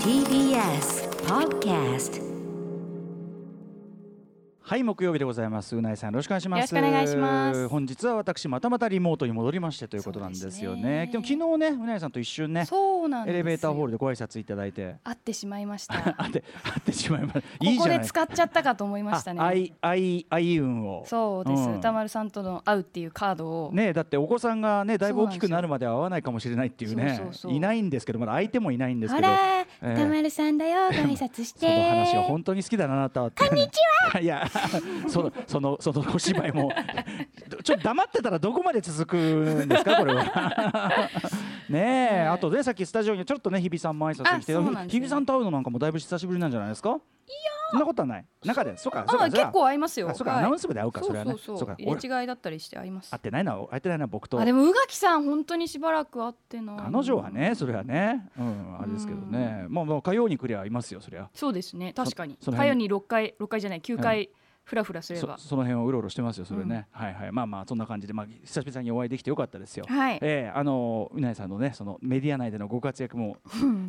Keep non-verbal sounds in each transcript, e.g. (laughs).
TBS Podcast はい木曜日でございます。うないさんよろしくお願いします。よろしくお願いします。本日は私またまたリモートに戻りましてということなんですよねですね。でも昨日ねうないさんと一瞬ねそうなんエレベーターホールでご挨拶いただいて。会ってしまいました。会って会ってしまいました。(laughs) ここで使っちゃったかと思いましたね。あ愛愛愛運を。そうです、うん。歌丸さんとの会うっていうカードを、ねだってお子さんがねだいぶ大きくなるまでは会わないかもしれないっていうね。いないんですけどまだ相手もいないんですけど。あら、ええ。歌丸さんだよ。ご挨拶しそのて話は本当に好きだなあなたは。こんにちは。(laughs) いや、(laughs) そのそのそのお芝居も。(laughs) ちょっと黙ってたらどこまで続くんですかこれは。(laughs) ねえ、ねあとねさっきスタジオにちょっとね日比さんも挨拶に来て、日比さんと会うのなんかもだいぶ久しぶりなんじゃないですか？いや、そんなことはない。中で、そうか、そうか、あ結構会いますよ。あそうか、はい。アナウンス部で会うか、それはね。そうそうそう。か、入俺れ違いだったりして会います。会ってないな、会ってないな、僕と。あでも宇垣さん本当にしばらく会ってない。彼女はね、それはね、うん、あれですけどね、まあ、まあ、火曜に来りゃいますよ、そりゃ。そうですね。確かに。火曜に六回六回じゃない九回フラフラすれば、そその辺をうろうろしてますよそれね、はいはい。まあまあそんな感じで。まあ久々にお会いできてよかったですよ、はい。えーあのうなえさんのねそのメディア内でのご活躍も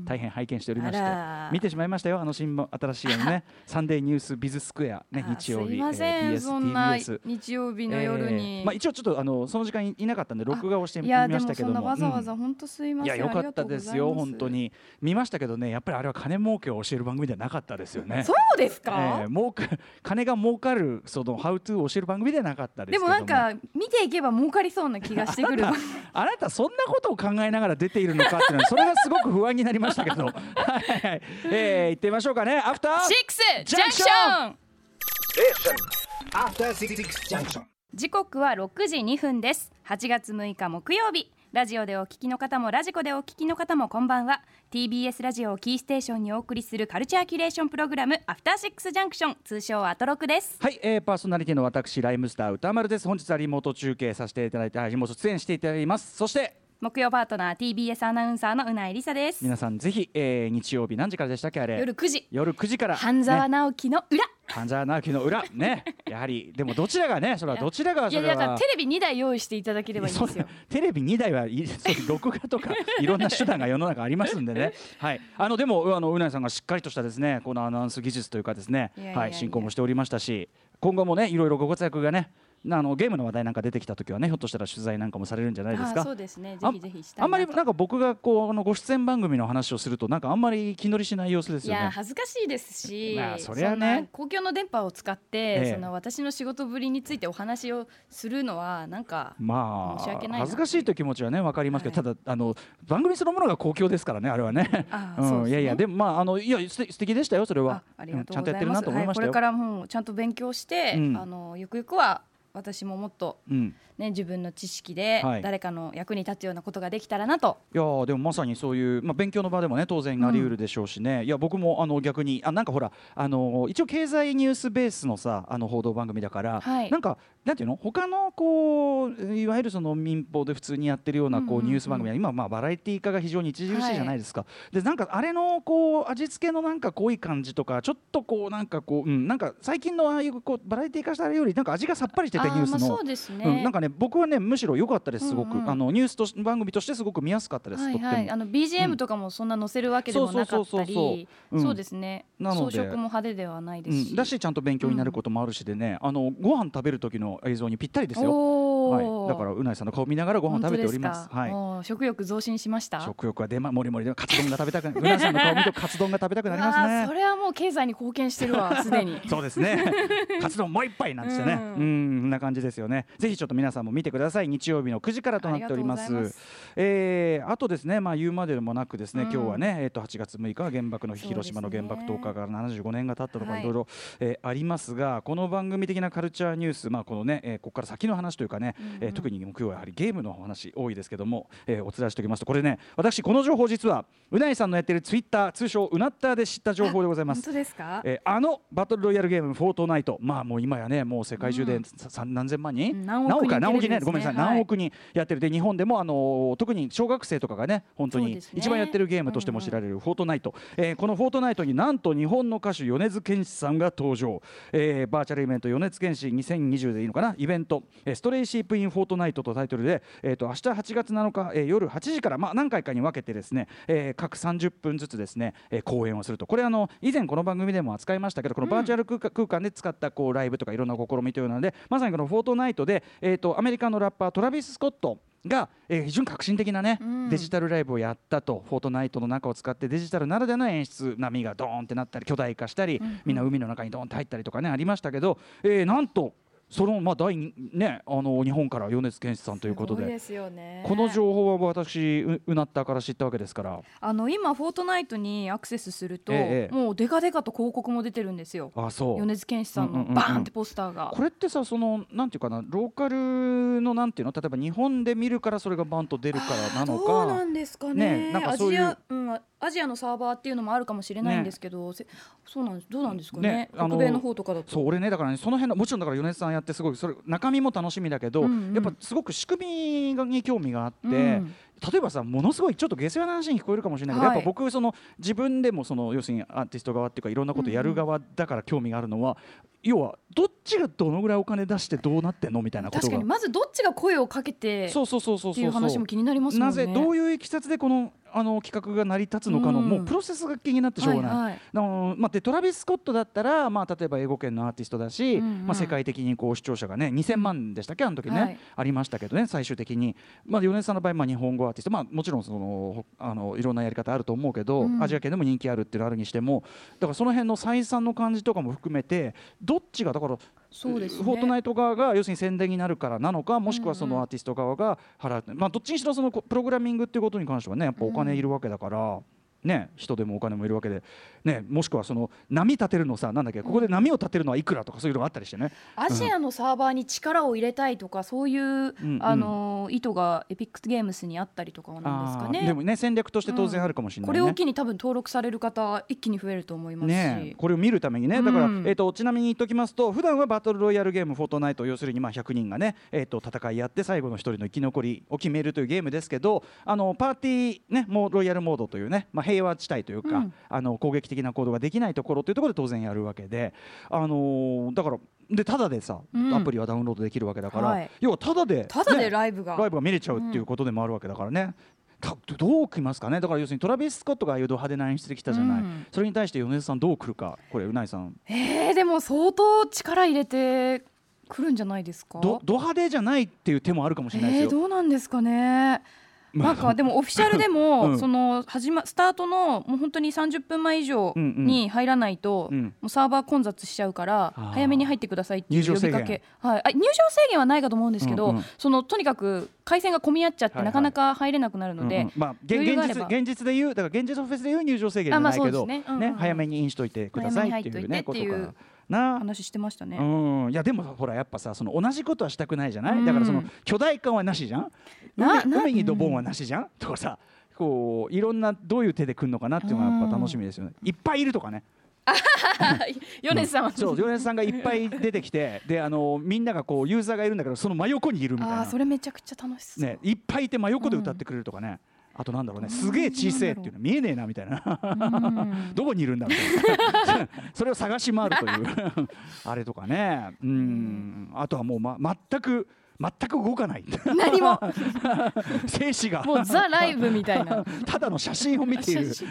大変拝見しておりまして見てしまいましたよ。あの新聞新しいあのね (laughs) サンデーニュースビズスクエアねあ日曜日えー BS そんな日曜日の夜に、えーまあ、一応ちょっとあのその時間いいなかったんで録画をしてみましたけども。うんわざわざ本当すいません、いや良かったですよ本当に。見ましたけどねやっぱりあれは金儲けを教える番組ではなかったですよね。そうですか、えー儲か金が儲かるそのハウトゥーを教える番組ではなかったですけでども。なんか見ていけば儲かりそうな気がしてくる。(laughs) あなたそんなことを考えながら出ているのかっていうのはそれがすごく不安になりましたけど (laughs) はいはい、えー、行ってみましょうかね。アフターシックスジャンクション After Six Junction. 時刻は6時2分です。8月6日木曜日ラジオでお聞きの方もラジコでお聞きの方もこんばんは。TBS ラジオをキーステーションにお送りするカルチャーキュレーションプログラムアフターシックスジャンクション通称アトロクです。はい、えー、パーソナリティの私ライムスター歌丸です。本日はリモート中継させていただいてはいリモート出演していただきます。そして木曜パートナー TBS アナウンサーのうないりさです。皆さんぜひ、えー、日曜日何時からでしたっけあれ？夜9時。夜9時から。半沢ね。直樹の裏、半沢直樹の裏。ね。(laughs) やはりでもどちらがねそれはどちらがいやそれは。だからテレビ2台用意していただければいいんですよ。テレビ2台はいそう録画とか (laughs) いろんな手段が世の中ありますんでね、(laughs) はい、あのでもあのうなえさんがしっかりとしたですねこのアナウンス技術というかですね。いやいやいや。はい、進行もしておりましたし。今後もねいろいろご活躍がねあのゲームの話題なんか出てきた時はねひょっとしたら取材なんかもされるんじゃないですか？あそうですね。ぜあひぜひしたいなと。あんまりなんか僕がこうあのご出演番組の話をするとなんかあんまり気乗りしない様子ですいよね。や恥ずかしいですし、まあそりゃね。公共の電波を使って、ええ。その私の仕事ぶりについてお話をするのはなんかまあ申し訳ないな恥ずかしいという気持ちはね分かりますけど、はただあの番組そのものが公共ですからねあれはね。あうん。そうですね。いやいやでもまああのいやすて素敵でしたよそれは。あありがとうちゃんとやってるなございます。はい、と思いましたよ。これからもうちゃんと勉強して、うん。あのゆくゆくは私ももっとうん、ね自分の知識ではい。誰かの役に立つようなことができたらなと。いやーでもまさにそういう、まあ、勉強の場でもね当然あり得るでしょうしね、いや僕もあの逆にあなんかほらあの一応経済ニュースベースのさあの報道番組だから、はい。なんかなんていうの？他のこういわゆるその民放で普通にやってるようなこうんうん。ううんニュース番組は今まあバラエティー化が非常に著しいじゃないですか、でなんかあれのこう味付けのなんか濃い感じとかちょっとこうなんかこう、うん、なんか最近のああいうこうバラエティー化したあれよりなんか味がさっぱりしててニュースの。そうですね。うん、なんかね僕はねむしろ良かったですすごく、うん。うんあのニュースとし番組としてすごく見やすかったです、はいとっても。はい、あの BGM とかもそんな載せるわけでもなかったりうん。そうですね。なので。装飾も派手ではないですし、うん、だしちゃんと勉強になることもあるしでね、あのご飯食べる時の映像にぴったりですよ。おはい、ーだからうないさんの顔見ながらご飯食べております。はい。食欲増進しました？食欲は出まもりもりでカツ丼が食べたくなる。うないさんの顔見るとカツ丼が食べたくなりますね。(laughs) それはもう経済に貢献してるわ (laughs) すでにそうですね。(laughs) カツ丼もう一杯なんですよね。う、うんんこんな感じですよね。ぜひちょっと皆さんも見てください。日曜日の9時からとなっております。あえーあとですね、まあ言うまでもなくですね、うん今日はね、えっ、と8月6日は原爆の日、ね広島の原爆投下から75年が経ったとかはいいろいろ、えーありますが、この番組的なカルチャーニュース、まあこのね、えーここから先の話というかね、うんうん。えー特に木曜はやはりゲームのお話多いですけども、えーお伝えしておきますと、これね、私この情報実はうないさんのやってるツイッター通称うなったーで知った情報でございます。本。当ですか、えーあのバトルロイヤルゲーム「フォートナイト」まあもう今やねもう世界中でうん。何千万人、うん何億人か何億人？ねごめんなさい、はい。何億人やってる。で日本でもあのー特に小学生とかがね本当に一番やってるゲームとしても知られる「フォートナイト」えーこの「フォートナイト」になんと日本の歌手米津玄師さんが登場、えーバーチャルイベント米津玄師2020でいいのかな？イベント、えーストレイシープインフォートナイトとタイトルで、えー、と明日8月7日、えー夜8時から、まあ、何回かに分けてですね、えー各30分ずつですね、えー公演をすると。これあの以前この番組でも扱いましたけどこのバーチャル空間,、空間で使ったこうライブとかいろんな試みというのでまさにこのフォートナイトで、えー、とアメリカのラッパートラビス・スコットが、えー非常に革新的なね、うん。デジタルライブをやったとフォートナイトの中を使ってデジタルならではの演出波がドーンってなったり巨大化したり、みんな海の中にドーンって入ったりとかねありましたけど、えーなんとそのまあ第二ねあの日本から米津玄師さんということで。ね。この情報は私ううなったから知ったわけですから。あの今フォートナイトにアクセスすると、ええもうデカデカと広告も出てるんですよ。あそう。米津玄師さんうんうんうんうん。のバーンってポスターが、これってさそのなんていうかなローカルのなんていうの例えば日本で見るからそれがバンと出るからなのどうなかんですかね。ねなんかそういうアジア、うん、アジアのサーバーっていうのもあるかもしれないんですけど、せそうなんです。どうなんですかね？ね北米の方とかだと。そう俺ねだからねその辺のもちろんだから米津さんやってすごいそれ中身も楽しみだけど、うんうん。やっぱすごく仕組みに興味があって、うん例えばさものすごいちょっと下世話な話に聞こえるかもしれないけど、はい。やっぱ僕その自分でもその要するにアーティスト側っていうかいろんなことやる側だから興味があるのは、要はどっちがどのぐらいお金出してどうなってんの？みたいなことが。確かにまずどっちが声をかけてそうそうそうそうってそいうう話も気になりますもんね。なぜどういういきさつでこのあの企画が成り立つのかの、うん。もうプロセスが気になってしょうがない。はいはい。あのまあ、でトラビス・スコットだったら、まあ、例えば英語圏のアーティストだし、うんうん。まあ、世界的にこう視聴者がね2000万でしたっけ？あの時ね、はい。ありましたけどね最終的に、まあ、米津さんの場合、まあ、日本語アーティスト、まあ、もちろんそのほあのいろんなやり方あると思うけど、うん。アジア圏でも人気あるっていうのあるにしてもだからその辺の採算の感じとかも含めてどっちがだからそうですね。フォートナイト側が要するに宣伝になるからなのかもしくはそのアーティスト側が払う、まあ、どっちにしろそのこプログラミングっていうことに関してはねやっぱお金いるわけだから。ね、人でもお金もいるわけで、ね、もしくはその波立てるのさなんだっけここで波を立てるのはいくらとかそういうのがあったりしてね、アジアのサーバーに力を入れたいとかそういう、うんあの意図がエピックゲームスにあったりとかなんですかね。でもね戦略として当然あるかもしれないね。これを機に多分登録される方一気に増えると思いますし、ねえ、これを見るためにね。だから、うん。えー、とちなみに言っておきますと普段はバトルロイヤルゲーム「フォートナイト」要するにまあ100人がね、えー、と戦いやって最後の一人の生き残りを決めるというゲームですけどあのパーティー、ね、もうロイヤルモードというね、まあ、平和地帯というか、うん。あの攻撃的な行動ができないところというところで当然やるわけで、あのーだからでただでさ、うん。アプリはダウンロードできるわけだから、はい。要はただで、ただでねライブが、ライブが見れちゃうっていうことでもあるわけだからね。たどうきますかね？だから要するにトラビス・スコットがああいうド派手な演出できたじゃない、うん。それに対して米津さんどう来るか？これうないさん。えー、でも相当力入れてくるんじゃないですか？どド派手じゃないっていう手もあるかもしれないですえー、よ。どうなんですかね？まあなんかでもオフィシャルでも、うん。その始まスタートのもう本当に30分前以上に入らないと、うん。もうサーバー混雑しちゃうからあー。早めに入ってくださいっていう入場制限。呼びかけ、はい、あ入場制限はないかと思うんですけど、うんうん。そのとにかく回線が混み合っちゃって、はいはい。なかなか入れなくなるので、うんうん。まあ、現実現実で言うだから現実のフェスで言う入場制限じゃないけど、あまあねうんうんうん。早めにインしといてくださいっていうねことかな。話してましたね。うん、いやでもほらやっぱさその同じことはしたくないじゃない、うん。だからその巨大化はなしじゃん？海海にドボンはなしじゃん、とかさこういろんなどういう手で来るのかなっていうのがやっぱ楽しみですよね、いっぱいいるとかね。(laughs) 米津さんは、そう米津さんがいっぱい出てきてであのみんながこうユーザーがいるんだけどその真横にいるみたいな。それめちゃくちゃ楽しそう。ね、いっぱいいて真横で歌ってくれるとかね、あとなんだろうねすげえ小せえっていうの見えねえなみたいな。うん。どこにいるんだみたいな。(laughs) それを探し回るという。あれとかね。うん。あとはもう、ま、全く全く動かない。何も。(laughs) 静止がもうザライブみたいな。(laughs) ただの写真を見ている。写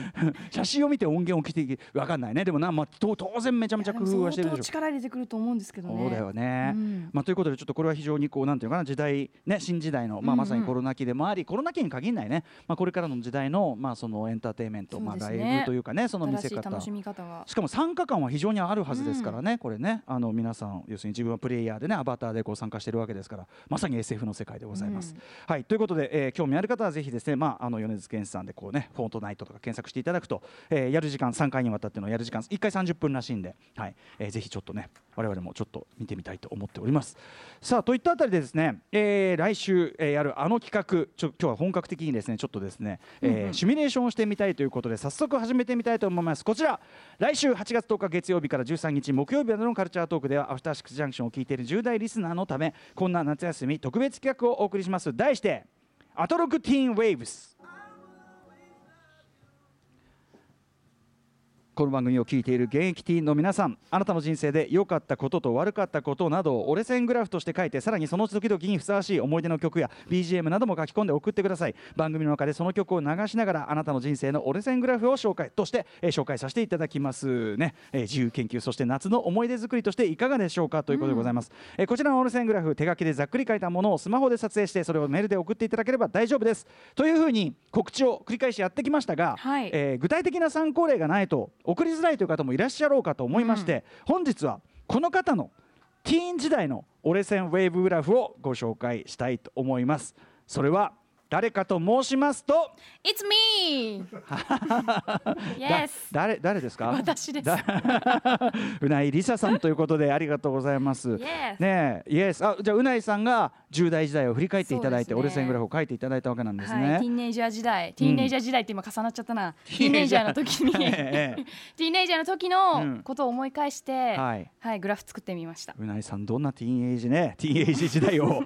(laughs) 写真を見て音源を聞いてわかんないね。でもな、まあ、と当然めちゃめちゃ工夫はしてる。でしょ力入れてくると思うんですけどね。そうだよね、うん。まあ、ということでちょっとこれは非常にこうなんていうのかな時代、ね、新時代の、まあ、うんうん。まさにコロナ期でもあり、コロナ期に限らないね、まあ、これからの時代の,、まあそのエンターテインメント、まあ、ライブというかねその見せ方。新しい楽しみ方が。しかも参加感は非常にあるはずですからね、これね。あの皆さん要するに自分はプレイヤーでねアバターでこう参加してるわけですからまさに SF の世界でございます。はいということで、えー興味ある方はぜひですね、まあ、あの米津玄師さんでこうねフォートナイトとか検索していただくと、えーやる時間3回にわたってのやる時間1回30分らしいんで、はいえーぜひちょっとね我々もちょっと見てみたいと思っております。さあといったあたりでですね、えー来週、えーやるあの企画ちょ今日は本格的にですねちょっとですね、えーシミュレーションをしてみたいということで早速始めてみたいと思いますこちら来週8月10日月曜日から13日木曜日までのカルチャートークではアフターシックスジャンクションを聞いている10代リスナーのためこんな夏休み特別企画をお送りします。題してアトロクティーンウェーブス。この番組を聞いている現役ティーンの皆さんあなたの人生で良かったことと悪かったことなどを折れ線グラフとして書いてさらにその時々にふさわしい思い出の曲や BGM なども書き込んで送ってください。番組の中でその曲を流しながらあなたの人生の折れ線グラフを紹介として、えー紹介させていただきますね、えー自由研究そして夏の思い出作りとしていかがでしょうかということでございます、えーこちらの折れ線グラフ手書きでざっくり書いたものをスマホで撮影してそれをメールで送っていただければ大丈夫です。というふうに告知を繰り返しやってきましたが、はい。えー具体的な参考例がないと送りづらいという方もいらっしゃろうかと思いまして、本日はこの方のティーン時代の折れ線ウェーブグラフをご紹介したいと思います。それは誰かと申しますと It's me! (laughs) だ yes! 誰誰ですか？私ですだ (laughs) うないりささんということでありがとうございます。Yes ねえ、イエス。あ、じゃあうないさんが10代時代を振り返っていただいて、ね折れ線グラフを書いていただいたわけなんですはい、テねィ。ーンネイジャー時代、ティーンネイジャー時代って今重なっちゃったな。(laughs) ティーンネイジャーの時に、ええティーンネイジャーの時うんのことを思い返して、ははいい、グラフ作ってみました。うないさんどんなティーンエイジね、ティーンエイジ時代を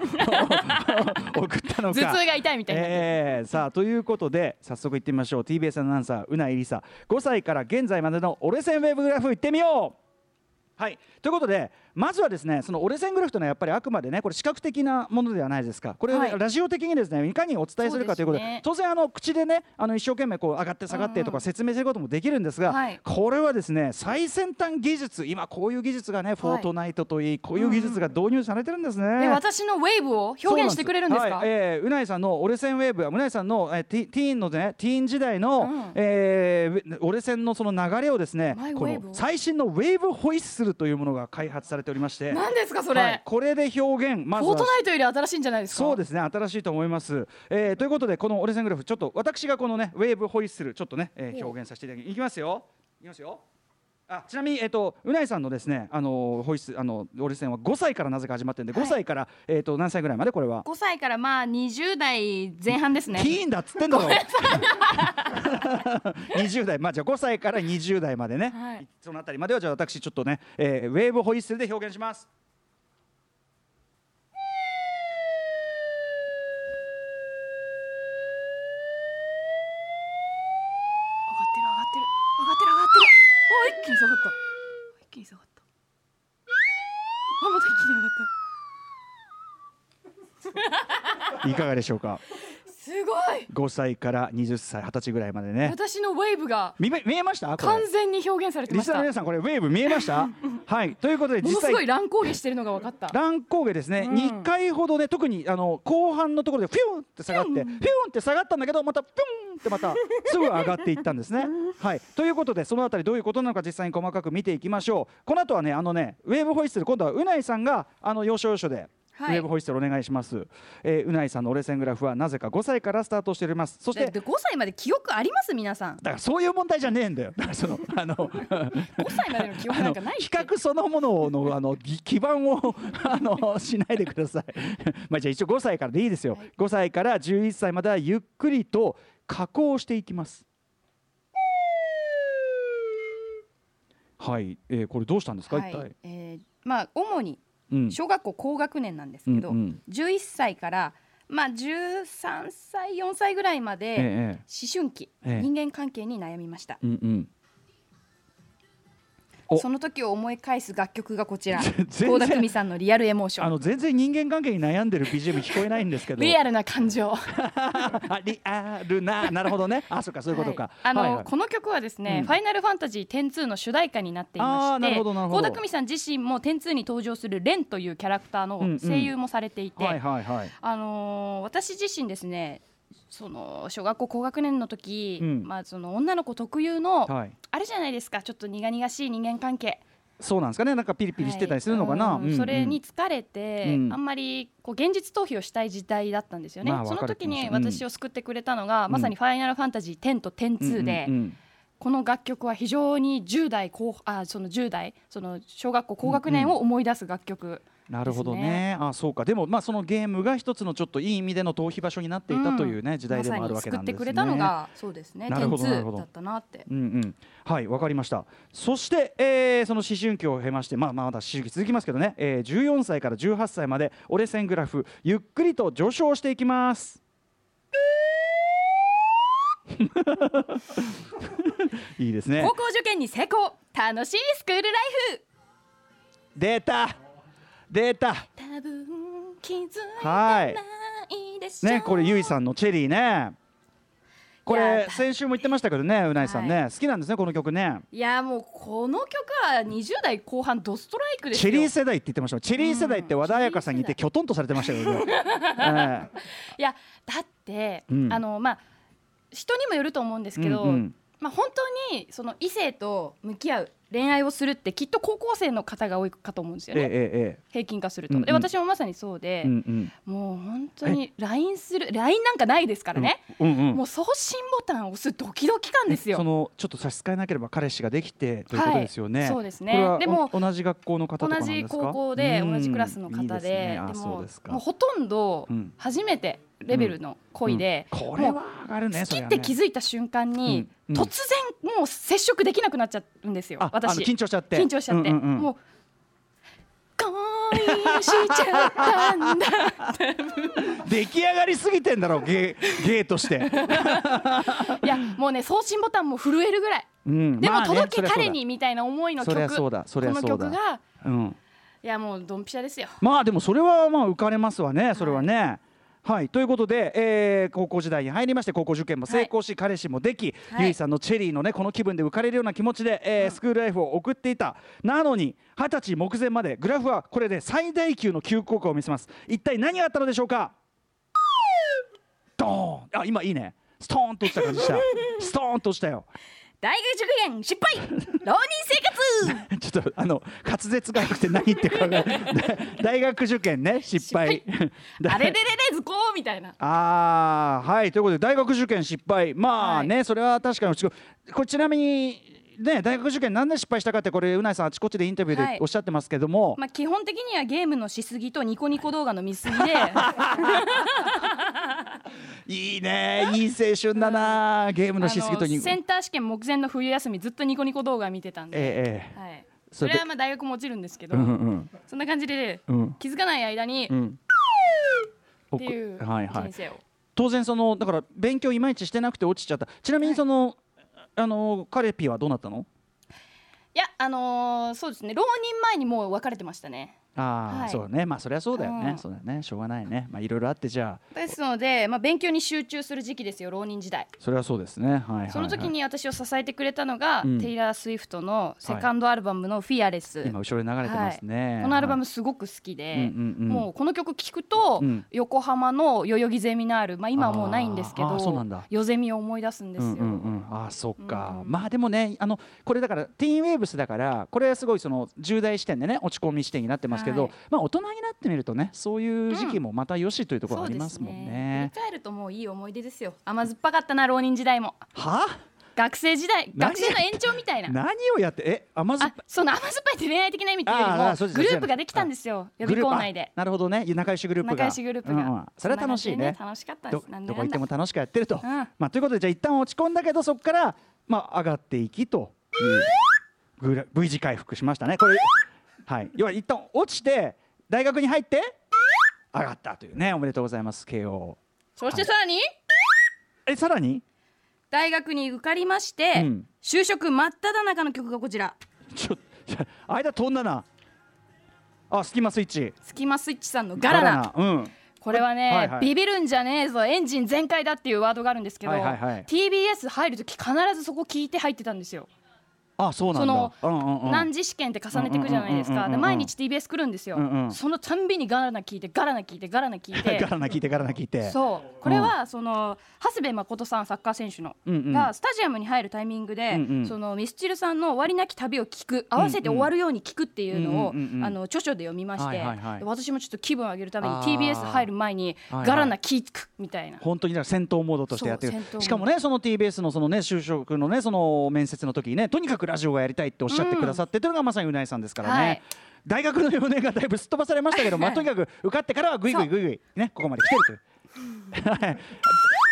送ったのか。頭痛が痛いみたいにな。えーさあということで早速いってみましょう。TBS アナウンサーうないりさ。5歳から現在までの折れ線ウェブグラフいってみよう。はい。ということでまずはですねその折れ線グラフというのはやっぱりあくまでねこれ視覚的なものではないですか。これ、はい。ラジオ的にですねいかにお伝えするかということでね。当然あの口でねあの一生懸命こう上がって下がってとうんうん。か説明することもできるんですが、はい。これはですね最先端技術今こういう技術がね、フォートナイトといいこういう技術が導入されてるんですね。え、私のウェーブを表現してくれるんですか？はい、えーうないさんの折れ線ウェーブうないさんの、えー、ティティーンのねティーン時代の、うん。えー折れ線のその流れをですねこの最新のウェーブホイッスルというものが開発されておりまして。何ですかそれ、はい、これで表現まずは。フォートナイトより新しいんじゃないですかそうですね新しいと思います、えーということでこの折れ線グラフちょっと私がこのねウェーブホイッスルちょっとね、えー表現させていただきますよ。いきますよあちなみに、えっとうないさんのですね、あのホイッスルあの折れ線は5歳からなぜか始まってるんで、はい。5歳から、えっと何歳ぐらいまでこれは？5歳からまあ20代前半ですね。ティーンだっつってんだろ20 (laughs) 代まあじゃあ5歳から20代までね、はい。そのあたりまではじゃあ私ちょっとね、えーウェーブホイッスルで表現します上がってる上がってる上がってる上がってるお一気に下がった一気に下がった。あまた一気に上がった。いかがでしょうか？すごい。5歳から20歳20歳ぐらいまでね。私のウェーブが見め見えました？完全に表現されてリスナーのました皆さんこれウェーブ見えました？(laughs) はい。ということでも実際。のすごい乱高下してるのが分かった。乱高下ですね、うん。2回ほどね特にあの後半のところでフィュンって下がってフィュンって下がったんだけどまたピュンってまたすぐ上がっていったんですね。(laughs) はい。ということでそのあたりどういうことなのか実際に細かく見ていきましょう。この後はねあのねウェーブホイッスル今度はうないさんがあの要所要所で。はい。ウェーブホイッスルお願いします、えーうないさんの折れ線グラフはなぜか5歳からスタートしております。そしてだって5歳まで記憶あります？皆さん。だからそういう問題じゃねえんだよ。だからその (laughs) あの5歳までの記憶なんかない比較そのもののあのぎ (laughs) 基盤をあのしないでください。(laughs) まあじゃあ一応5歳からでいいですよ。はい。5歳から11歳まではゆっくりと加工していきます。はい、えー、これどうしたんですか、はい。一体。えーまあ主にうん小学校高学年なんですけど、うんうん。11歳からまあ13歳4歳ぐらいまでええ。思春期、ええ。人間関係に悩みました、うんうん。お。その時を思い返す楽曲がこちら。倖田來未さんのリアルエモーション。あの全然人間関係に悩んでる BGM 聞こえないんですけど。リアルな感情。あ (laughs) リアルななるほどね。あそうかそういうことか。はい。あの、はいはい。この曲はですね、うん。ファイナルファンタジー102の主題歌になっていまして倖田來未さん自身も102に登場するレンというキャラクターの声優もされていて、はいはいはい。あのー私自身ですねその小学校高学年の時、うん。まあ、その女の子特有の、はい。あれじゃないですか。ちょっと苦々しい人間関係。そうなんですかね。なんかピリピリしてたりするのかな。はい。うんうん。うんそれに疲れて、うん。あんまりこう現実逃避をしたい時代だったんですよね、まあその時に私を救ってくれたのが、まさに「ファイナルファンタジー10」と「102」で、うんうんうんこの楽曲は非常に10代後あその10代その小学校高学年を思い出す楽曲、なるほどね。あ、そうか。でもまあそのゲームが一つのちょっといい意味での逃避場所になっていたというね、時代でもあるわけなんですね。まくれたのがそうですねなるほどなるほ102ど。だったなって。うんうん、はいわかりました。そして、えーその思春期を経まして、まあ、まあまだ思春期続きますけどね、えー14歳から18歳まで折れ線グラフゆっくりと上昇していきます。(laughs) いいですね。高校受験に成功。楽しいスクールライフ。出た出たはいないでしょねこれゆいさんのチェリーね。これ先週も言ってましたけどねうないさんね、は好きなんですねこの曲ね。いやもうこの曲は20代後半ドストライクですよ。チェリー世代って言ってましたチェリー世代って和田彩香さんにいてきょとんとされてましたけどね、え。(laughs) いやだって、うん。あのまあ人にもよると思うんですけど、うんうん。まあ本当にその異性と向き合う恋愛をするってきっと高校生の方が多いかと思うんですよええね、ええ。平均化すると、うんうん。で私もまさにそうでえ、うんうん。もう本当に LINE する LINE なんかないですからね、うんうんもう送信ボタンを押すドキドキ感ですよ。そのちょっと差し支えなければ彼氏ができてということですよね、はいそうですね。でもお同じ学校の方同ですか？じ高校でうん。同じクラスの方で。いいですね。あでももうほとんどうん。初めてレベルの恋で、うん。これは上がるね好きって気づいた瞬間に、うんうん。突然もう接触できなくなっちゃうんですよ私。の緊張しちゃって。緊張しちゃって、うんうんうん。もう恋しちゃったんだ。(laughs) 出来上がりすぎてんだろうゲーゲーとして、(laughs) いやもうね送信ボタンも震えるぐらい。うん。でもまあね届け彼にみたいな思いの曲。この曲がうん。いやもうドンピシャですよ。まあでもそれはまあ浮かれますわねそれはね。はい、ということで、えー高校時代に入りまして高校受験も成功し、彼氏もでき、はい。ゆいさんのチェリーのねこの気分で浮かれるような気持ちで、えースクールライフを送っていた。なのに二十歳目前までグラフはこれで最大級の急降下を見せます。一体何があったのでしょうか？ドーン！あ今いいね。ストーンと落ちた感じした。(laughs) ストーンと落ちたよ大学受験失敗。(laughs) 浪人生活。(laughs) ちょっとあの滑舌が良くて何言ってるかが (laughs) 大学受験ね失敗。あれれれれずこうみたいな。あーはいということで大学受験失敗。まあね、それは確かにこれちなみにね大学受験なんで失敗したかってこれうないさんあちこちでインタビューはい。でおっしゃってますけども、まあ基本的にはゲームのしすぎとニコニコ動画の見すぎでいいね。いい青春だな。ゲームのしすぎとセンター試験目前の冬休みずっとニコニコ動画見てたんで、えええはい、それはまあ大学も落ちるんですけど、えうんうん。そんな感じで、うん。気づかない間に、うん。っていうおはいはい。人生を、当然そのだから勉強いまいちしてなくて落ちちゃった。ちなみにその、あの彼ピはどうなったの？いやあのーそうですね。浪人前にもう別れてましたねああ、はい。そうだね。まあそりゃそうだよね、うん。そうだよね。しょうがないね。まあいろいろあってじゃあ。ですので、まあ、勉強に集中する時期ですよ浪人時代。それはそうですね。はいはい、はい、その時に私を支えてくれたのが、うん。テイラー・スウィフトのセカンドアルバムの「フィアレス」今後ろに流れてますね、このアルバムムすごく好きで、うんうんうん。もうこの曲聴くと、うん。横浜の代々木ゼミナール、まあ、今はもうないんですけあーあーそうなどんだ。夜ゼミを思い出すんですよ。うんうんうん、ああそっか、うんまあでもねあのこれだからティーンウェーブスだからこれはすごいその重大視点でね落ち込み視点になってますけど、はい。まあ大人になってみるとねそういう時期もまたよしというところありますもんね。振り返るともう。いい思い出ですよ。甘酸っぱかったな浪人時代も。は学生時代何学生の延長みたいな。何をやって？え甘酸っあぱその甘酸っぱいって恋愛的な意味っていうよりもグループができたんですよ。予備校内で。なるほどね。仲良しグループが。仲良しグループが、うんうん。それは楽しいね。楽しかったでどすどこ行っても楽しくやってると、ん。まあということでじゃあ一旦落ち込んだけどそこからまあ上がっていきという V 字回復しましたね。これはい。要は一旦落ちて大学に入って上がったというね。おめでとうございます。慶応そしてさらに、えさらに？大学に受かりまして、うん。就職真っ只中の曲がこちら。ちょ (laughs) 間飛んだな。あスキマスイッチ。スキマスイッチさんのガラナ。うん。これはね、はいはい。ビビるんじゃねえぞ。エンジン全開だっていうワードがあるんですけど、はいはいはい。TBS 入るとき必ずそこ聞いて入ってたんですよ。あそうなんだその何次試験って重ねていくじゃないですか。で毎日 TBS 来るんですよ、そのたんびにガラナ聞いてガラナ聞いてガラナ聞いてガラナ聞いてガラナ聞いてそうこれはその長谷部誠さんサッカー選手の、がスタジアムに入るタイミングで、そのミスチルさんの終わりなき旅を聞く合わせて終わるように聞くっていうのを、あの著書で読みまして、私もちょっと気分を上げるために TBS 入る前にガラナ聞くみたいな。本当にだから戦闘モードとしてやってるしかもねその TBS のそのね就職のねその面接の時にねとにかくラジオがやりたいっておっしゃってくださってというのがまさにうないさんですからね、はい。大学の4年がだいぶすっ飛ばされましたけど、まあ、とにかく受かってからはぐいぐいぐいぐいねここまで来てるという。(laughs) はい。(laughs)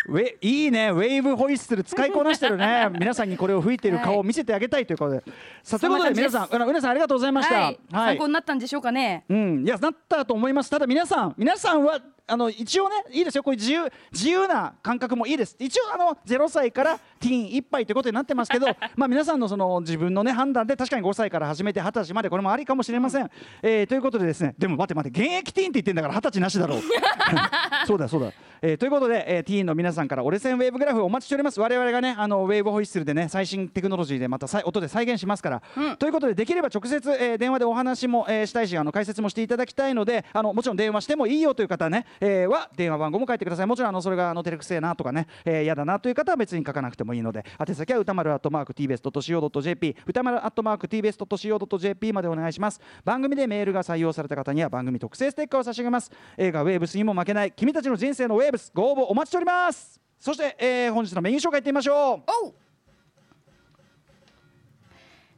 ウェいいねウェーブホイッスル使いこなしてるね。(laughs) 皆さんにこれを吹いている顔を見せてあげたいということで、さあとい。うことで皆さんうなさんありがとうございました。はい、参考になったんでしょうかね。うん、いやなったと思います。ただ皆さん皆さんはあの一応ねいいですよ。こういう自由自由な感覚もいいです。一応あの0歳からティーン1杯ということになってますけど (laughs) まあ皆さんのその自分のね判断で確かに5歳から始めて20歳までこれもありかもしれません、えーということでですねでも待って待って現役ティーンって言ってんだから20歳なしだろう。(laughs) そうだそうだ、えーということで、えーティーンの皆さんから折れ線ウェーブグラフをお待ちしております。我々がねあのウェーブホイッスルでね最新テクノロジーでまた音で再現しますから、ということでできれば直接、えー電話でお話も、えーしたいしあの解説もしていただきたいのであのもちろん電話してもいいよという方ね、えーは電話番号も書いてください。もちろんあのそれがあの照れくせえなとかね嫌、えー、だなという方は別に書かなくてもいいので宛先は歌丸アットマーク TBS.CO.JP 歌丸アットマーク TBS.CO.JP までお願いします。番組でメールが採用された方には番組特製ステッカーを差し上げます。映画ウェーブスにも負けない君たちの人生のウェーブスご応募お待ちしております。そして、えー本日のメニュー紹介いってみましょう。おう。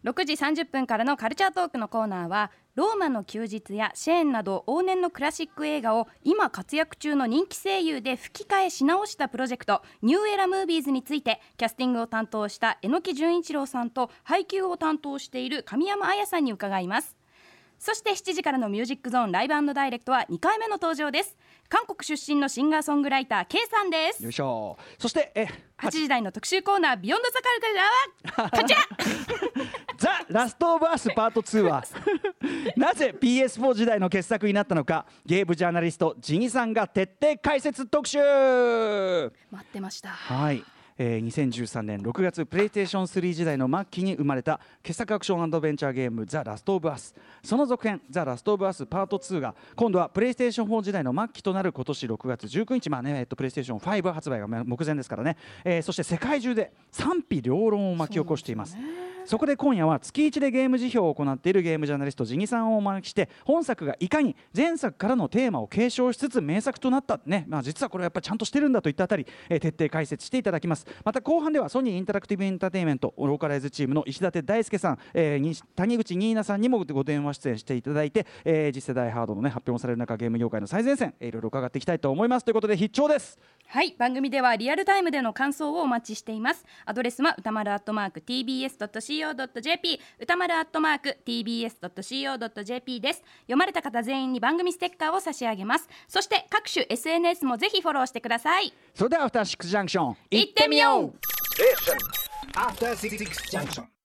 6時30分からのカルチャートークのコーナーはローマの休日やシェーンなど往年のクラシック映画を今活躍中の人気声優で吹き替えし直したプロジェクトニューエラムービーズについてキャスティングを担当した榎木純一郎さんと配給を担当している神山彩さんに伺います。そして7時からのミュージックゾーンライブダイレクトは2回目の登場です。韓国出身のシンガーソングライター K さんです。よいしょ。そしてえ8時台の特集コーナービヨンドザカルチャーはこちら。(laughs) ザ・ラスト・オブ・アスパート2は (laughs) なぜ PS4 時代の傑作になったのかゲームジャーナリストジニさんが徹底解説特集。待ってました。はい、えー、2013年6月プレイステーション3時代の末期に生まれた傑作アクションアドベンチャーゲーム「ザ・ラスト・オブ・アス」その続編「ザ・ラスト・オブ・アスパート2」が今度はプレイステーション4時代の末期となる今年6月19日まあね、えっと、プレイステーション5発売が目前ですからね、えーそして世界中で賛否両論を巻き起こしています。そこで今夜は月1でゲーム辞表を行っているゲームジャーナリストジニさんをお招きして本作がいかに前作からのテーマを継承しつつ名作となったね、まあ、実はこれはやっぱりちゃんとしてるんだといったあたり、えー徹底解説していただきます。また後半ではソニーインタラクティブエンターテインメントローカライズチームの石立大輔さん、えーに谷口ニーナさんにもご電話出演していただいて、えー次世代ハードの、ね、発表もされる中ゲーム業界の最前線、えーいろいろ伺っていきたいと思いますということで必聴です。はい番組ではリアルタイムでの感想をお待ちしています。アドレスは歌丸アットマーク tbs.co.jp 歌丸アットマーク tbs.co.jp です。読まれた方全員に番組ステッカーを差し上げます。そして各種 SNS もぜひフォローしてください。それではアフターシックスジャンクション行ってみよう。After Six Junction.